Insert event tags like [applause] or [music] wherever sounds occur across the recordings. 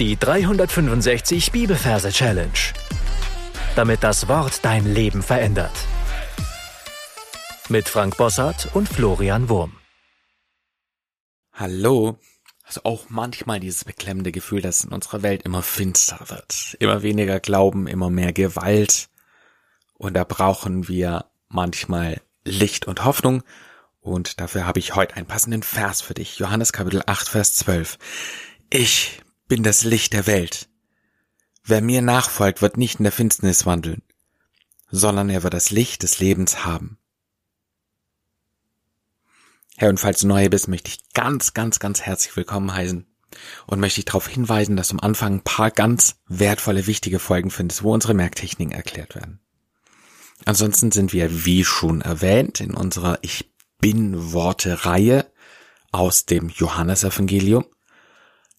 Die 365 Bibelverse Challenge. Damit das Wort dein Leben verändert. Mit Frank Bossart und Florian Wurm. Hallo. Also auch manchmal dieses beklemmende Gefühl, dass in unserer Welt immer finster wird. Immer weniger Glauben, immer mehr Gewalt. Und da brauchen wir manchmal Licht und Hoffnung. Und dafür habe ich heute einen passenden Vers für dich. Johannes Kapitel 8, Vers 12. Ich bin das Licht der Welt. Wer mir nachfolgt, wird nicht in der Finsternis wandeln, sondern er wird das Licht des Lebens haben. Herr, und falls du neu bist, möchte ich ganz, ganz, ganz herzlich willkommen heißen und möchte ich darauf hinweisen, dass am Anfang ein paar ganz wertvolle, wichtige Folgen findest, wo unsere Merktechniken erklärt werden. Ansonsten sind wir, wie schon erwähnt, in unserer Ich bin Worte Reihe aus dem Johannesevangelium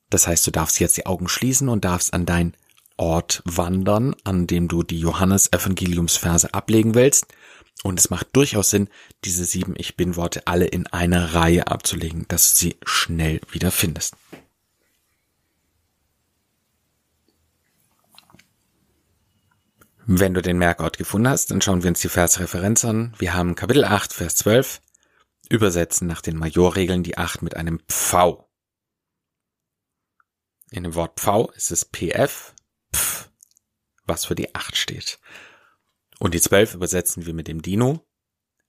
das heißt, du darfst jetzt die Augen schließen und darfst an dein Ort wandern, an dem du die Johannes-Evangeliumsverse ablegen willst. Und es macht durchaus Sinn, diese sieben Ich Bin-Worte alle in einer Reihe abzulegen, dass du sie schnell wieder findest. Wenn du den Merkort gefunden hast, dann schauen wir uns die Versreferenz an. Wir haben Kapitel 8, Vers 12. Übersetzen nach den Majorregeln die 8 mit einem Pfau. In dem Wort Pfau ist es PF, Pf, was für die 8 steht. Und die 12 übersetzen wir mit dem Dino.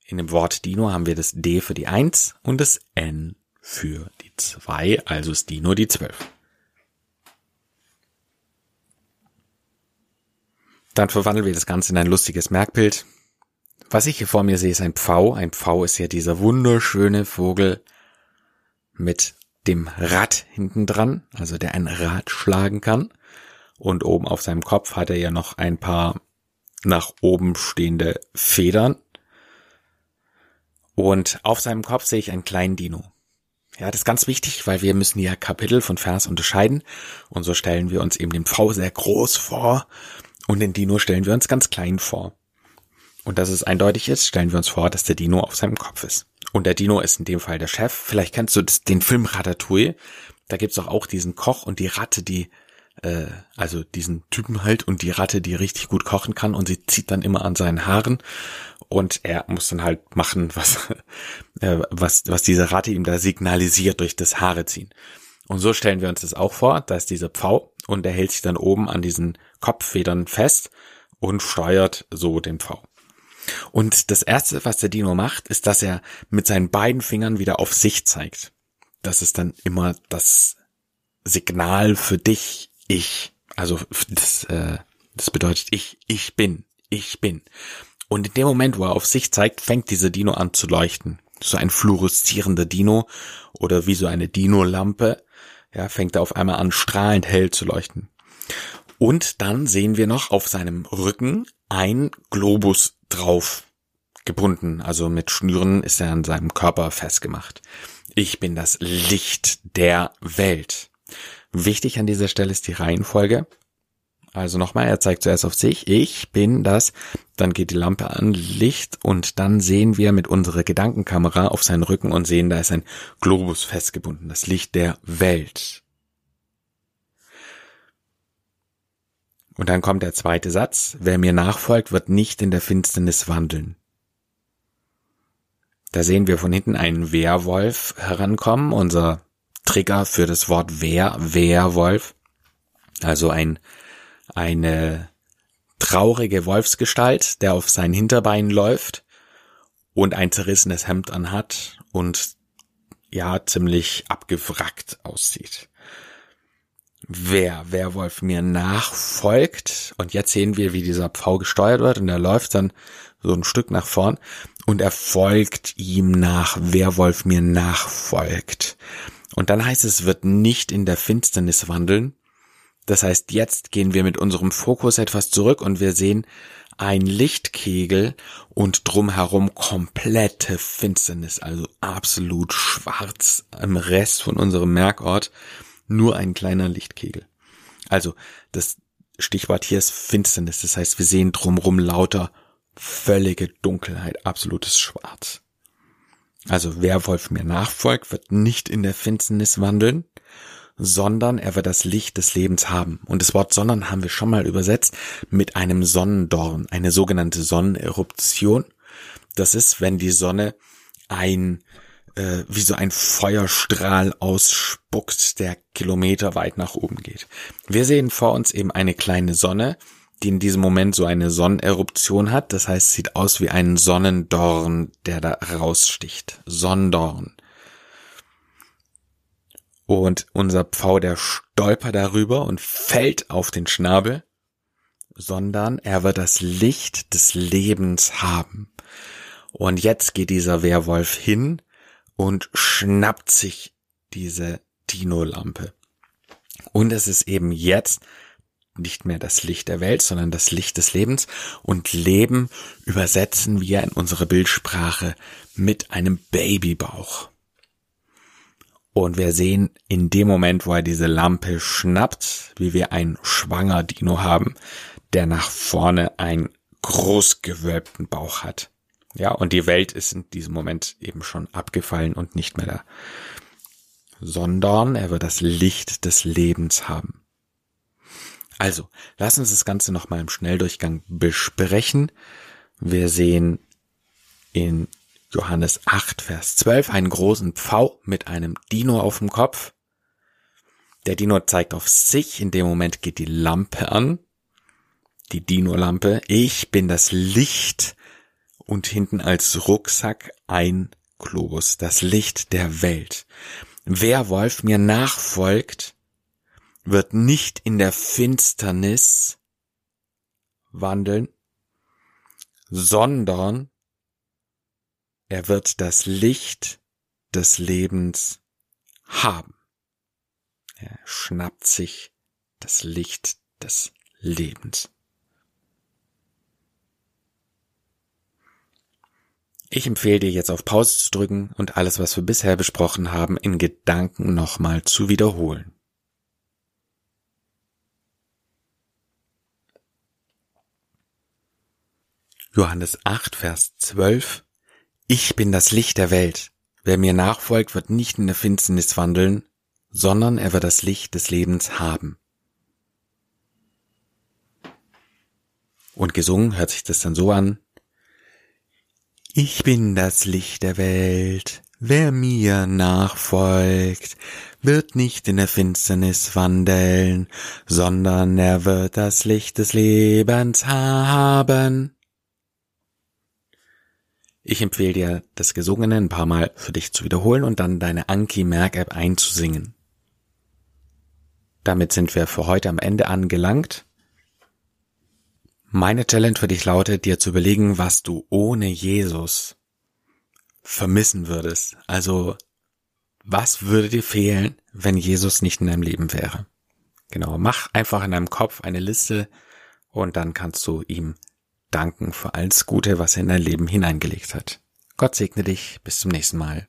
In dem Wort Dino haben wir das D für die 1 und das N für die 2, also ist Dino die 12. Dann verwandeln wir das Ganze in ein lustiges Merkbild. Was ich hier vor mir sehe, ist ein Pfau. Ein Pfau ist ja dieser wunderschöne Vogel mit dem Rad hinten dran, also der ein Rad schlagen kann. Und oben auf seinem Kopf hat er ja noch ein paar nach oben stehende Federn. Und auf seinem Kopf sehe ich einen kleinen Dino. Ja, das ist ganz wichtig, weil wir müssen ja Kapitel von Vers unterscheiden. Und so stellen wir uns eben den Pfau sehr groß vor und den Dino stellen wir uns ganz klein vor. Und dass es eindeutig ist, stellen wir uns vor, dass der Dino auf seinem Kopf ist. Und der Dino ist in dem Fall der Chef. Vielleicht kennst du das, den Film Ratatouille. Da gibt's doch auch diesen Koch und die Ratte, die äh, also diesen Typen halt und die Ratte, die richtig gut kochen kann und sie zieht dann immer an seinen Haaren und er muss dann halt machen, [laughs] was äh, was was diese Ratte ihm da signalisiert durch das Haare ziehen. Und so stellen wir uns das auch vor, da ist dieser Pfau und der hält sich dann oben an diesen Kopffedern fest und steuert so den Pfau. Und das erste, was der Dino macht, ist, dass er mit seinen beiden Fingern wieder auf sich zeigt. Das ist dann immer das Signal für dich, ich. Also das, äh, das bedeutet ich, ich bin, ich bin. Und in dem Moment, wo er auf sich zeigt, fängt dieser Dino an zu leuchten. So ein fluoreszierender Dino oder wie so eine Dino-Lampe, ja, fängt er auf einmal an, strahlend hell zu leuchten. Und dann sehen wir noch auf seinem Rücken ein Globus drauf gebunden, also mit Schnüren ist er an seinem Körper festgemacht. Ich bin das Licht der Welt. Wichtig an dieser Stelle ist die Reihenfolge. Also nochmal, er zeigt zuerst auf sich, ich bin das, dann geht die Lampe an, Licht und dann sehen wir mit unserer Gedankenkamera auf seinen Rücken und sehen, da ist ein Globus festgebunden, das Licht der Welt. Und dann kommt der zweite Satz, wer mir nachfolgt, wird nicht in der Finsternis wandeln. Da sehen wir von hinten einen Wehrwolf herankommen, unser Trigger für das Wort Wehr, Wehrwolf. Also ein, eine traurige Wolfsgestalt, der auf seinen Hinterbeinen läuft und ein zerrissenes Hemd anhat und ja, ziemlich abgewrackt aussieht wer Werwolf mir nachfolgt. Und jetzt sehen wir, wie dieser Pfau gesteuert wird und er läuft dann so ein Stück nach vorn und er folgt ihm nach, Werwolf mir nachfolgt. Und dann heißt es, wird nicht in der Finsternis wandeln. Das heißt, jetzt gehen wir mit unserem Fokus etwas zurück und wir sehen ein Lichtkegel und drumherum komplette Finsternis, also absolut schwarz im Rest von unserem Merkort nur ein kleiner Lichtkegel. Also das Stichwort hier ist Finsternis. Das heißt, wir sehen drumrum lauter völlige Dunkelheit, absolutes Schwarz. Also wer Wolf mir nachfolgt, wird nicht in der Finsternis wandeln, sondern er wird das Licht des Lebens haben. Und das Wort sondern haben wir schon mal übersetzt mit einem Sonnendorn, eine sogenannte Sonneneruption. Das ist, wenn die Sonne ein äh, wie so ein Feuerstrahl ausspuckt, der kilometerweit nach oben geht. Wir sehen vor uns eben eine kleine Sonne, die in diesem Moment so eine Sonneneruption hat. Das heißt, sieht aus wie ein Sonnendorn, der da raussticht. Sonnendorn. Und unser Pfau, der stolpert darüber und fällt auf den Schnabel, sondern er wird das Licht des Lebens haben. Und jetzt geht dieser Werwolf hin und schnappt sich diese Dino-Lampe. Und es ist eben jetzt nicht mehr das Licht der Welt, sondern das Licht des Lebens. Und Leben übersetzen wir in unsere Bildsprache mit einem Babybauch. Und wir sehen in dem Moment, wo er diese Lampe schnappt, wie wir einen schwanger Dino haben, der nach vorne einen großgewölbten Bauch hat. Ja, und die Welt ist in diesem Moment eben schon abgefallen und nicht mehr da. Sondern er wird das Licht des Lebens haben. Also, lass uns das Ganze nochmal im Schnelldurchgang besprechen. Wir sehen in Johannes 8, Vers 12, einen großen Pfau mit einem Dino auf dem Kopf. Der Dino zeigt auf sich, in dem Moment geht die Lampe an, die Dino-Lampe. Ich bin das Licht und hinten als Rucksack ein Globus, das Licht der Welt. Wer Wolf mir nachfolgt, wird nicht in der Finsternis wandeln, sondern er wird das Licht des Lebens haben. Er schnappt sich das Licht des Lebens. Ich empfehle dir jetzt auf Pause zu drücken und alles, was wir bisher besprochen haben, in Gedanken nochmal zu wiederholen. Johannes 8, Vers 12 ich bin das Licht der Welt. Wer mir nachfolgt, wird nicht in der Finsternis wandeln, sondern er wird das Licht des Lebens haben. Und gesungen hört sich das dann so an. Ich bin das Licht der Welt. Wer mir nachfolgt, wird nicht in der Finsternis wandeln, sondern er wird das Licht des Lebens haben. Ich empfehle dir, das Gesungene ein paar Mal für dich zu wiederholen und dann deine Anki-Merk-App einzusingen. Damit sind wir für heute am Ende angelangt. Meine Challenge für dich lautet, dir zu überlegen, was du ohne Jesus vermissen würdest. Also, was würde dir fehlen, wenn Jesus nicht in deinem Leben wäre? Genau, mach einfach in deinem Kopf eine Liste und dann kannst du ihm danken für alles Gute, was er in dein Leben hineingelegt hat. Gott segne dich. Bis zum nächsten Mal.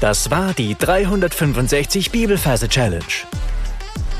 Das war die 365 Bibelferse Challenge.